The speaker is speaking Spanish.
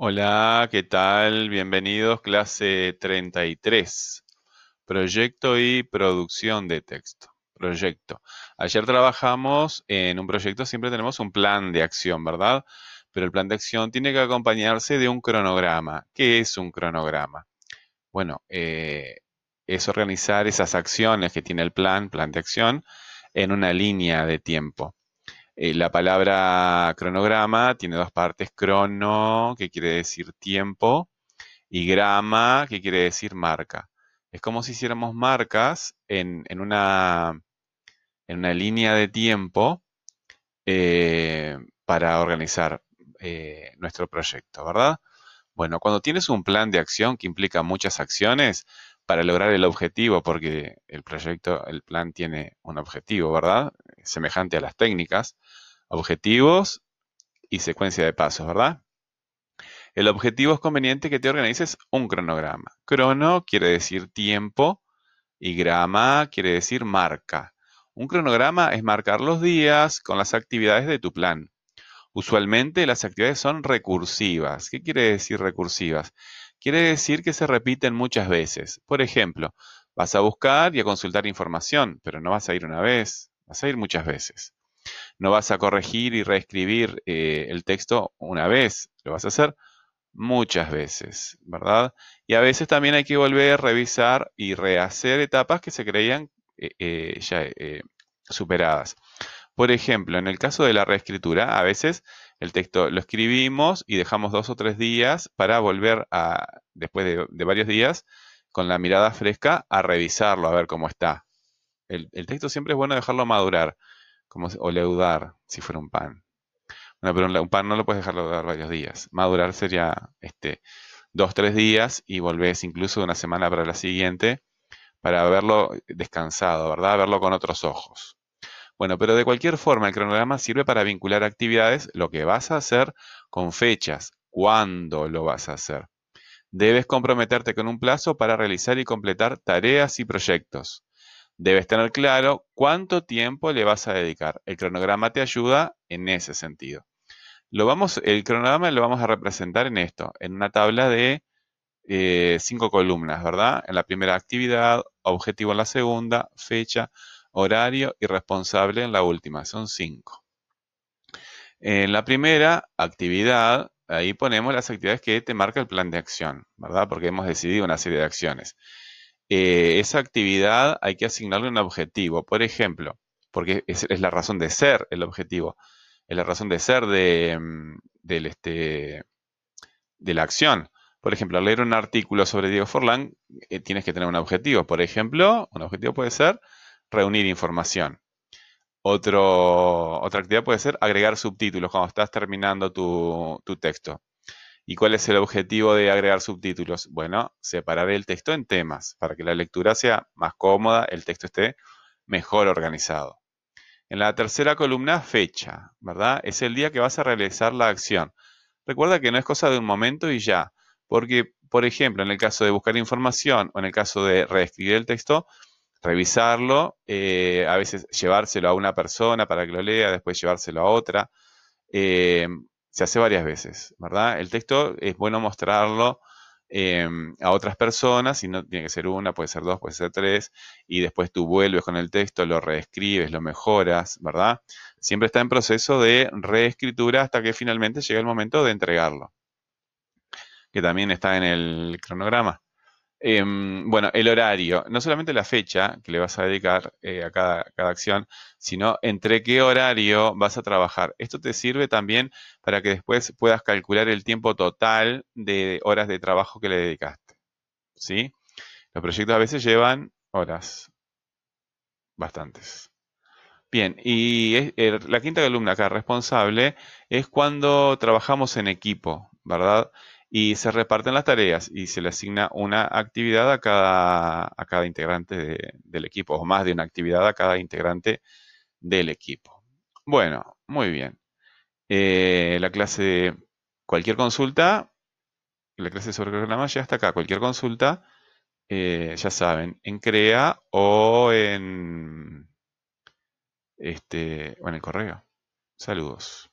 Hola, ¿qué tal? Bienvenidos, clase 33. Proyecto y producción de texto. Proyecto. Ayer trabajamos en un proyecto, siempre tenemos un plan de acción, ¿verdad? Pero el plan de acción tiene que acompañarse de un cronograma. ¿Qué es un cronograma? Bueno, eh, es organizar esas acciones que tiene el plan, plan de acción, en una línea de tiempo. Eh, la palabra cronograma tiene dos partes, crono, que quiere decir tiempo, y grama, que quiere decir marca. Es como si hiciéramos marcas en, una, línea de tiempo eh, para organizar eh, nuestro proyecto, ¿verdad? Bueno, cuando tienes un plan de acción que implica muchas acciones para lograr el objetivo, porque el proyecto, el plan tiene un objetivo, ¿verdad? Semejante a las técnicas, objetivos y secuencia de pasos, ¿verdad? El objetivo es conveniente que te organices un cronograma. Crono quiere decir tiempo y grama quiere decir marca. Un cronograma es marcar los días con las actividades de tu plan. Usualmente las actividades son recursivas. ¿Qué quiere decir recursivas? Quiere decir que se repiten muchas veces. Por ejemplo, vas a buscar y a consultar información, pero no vas a ir una vez, vas a ir muchas veces. No vas a corregir y reescribir eh, el texto una vez, lo vas a hacer muchas veces, ¿verdad? Y a veces también hay que volver a revisar y rehacer etapas que se creían eh, eh, ya superadas. Por ejemplo, en el caso de la reescritura, a veces el texto lo escribimos y dejamos dos o tres días para volver a, después de, varios días, con la mirada fresca, a revisarlo, a ver cómo está. El, texto siempre es bueno dejarlo madurar, como, o leudar, si fuera un pan. Bueno, pero un pan no lo puedes dejar leudar varios días. Madurar sería este, dos, tres días y volvés incluso una semana para la siguiente para verlo descansado, ¿verdad? Verlo con otros ojos. Bueno, pero de cualquier forma el cronograma sirve para vincular actividades, lo que vas a hacer con fechas, cuándo lo vas a hacer. Debes comprometerte con un plazo para realizar y completar tareas y proyectos. Debes tener claro cuánto tiempo le vas a dedicar. El cronograma te ayuda en ese sentido. Lo vamos, el cronograma lo vamos a representar en esto, en una tabla de eh, cinco columnas, ¿verdad? En la primera actividad, objetivo en la segunda, fecha, horario y responsable en la última, son cinco. En la primera actividad, ahí ponemos las actividades que te marca el plan de acción, ¿verdad? Porque hemos decidido una serie de acciones. Eh, esa actividad hay que asignarle un objetivo, por ejemplo, porque es, la razón de ser el objetivo, es la razón de ser de, mm, este, la acción. Por ejemplo, al leer un artículo sobre Diego Forlán, eh, tienes que tener un objetivo. Por ejemplo, un objetivo puede ser reunir información. otra actividad puede ser agregar subtítulos cuando estás terminando tu, texto. ¿Y cuál es el objetivo de agregar subtítulos? Bueno, separar el texto en temas para que la lectura sea más cómoda, el texto esté mejor organizado. En la tercera columna, fecha, ¿verdad? Es el día que vas a realizar la acción. Recuerda que no es cosa de un momento y ya, porque, por ejemplo, en el caso de buscar información o en el caso de reescribir el texto, revisarlo, eh, a veces llevárselo a una persona para que lo lea, después llevárselo a otra. Eh, se hace varias veces, ¿verdad? El texto es bueno mostrarlo eh, a otras personas, y no tiene que ser una, puede ser dos, puede ser tres, y después tú vuelves con el texto, lo reescribes, lo mejoras, ¿verdad? Siempre está en proceso de reescritura hasta que finalmente llega el momento de entregarlo, que también está en el cronograma. Em, bueno, el horario, no solamente la fecha que le vas a dedicar eh, a cada, acción, sino entre qué horario vas a trabajar. Esto te sirve también para que después puedas calcular el tiempo total de horas de trabajo que le dedicaste. ¿Sí? Los proyectos a veces llevan horas, bastantes. Bien, y la quinta columna acá, responsable, es cuando trabajamos en equipo, ¿verdad? Y se reparten las tareas y se le asigna una actividad a cada, a cada integrante del equipo o más de una actividad a cada integrante del equipo. Bueno, muy bien. Eh, la clase cualquier consulta, la clase sobre programa ya está acá. Cualquier consulta, eh, ya saben, en CREA o en, este, o en el correo. Saludos.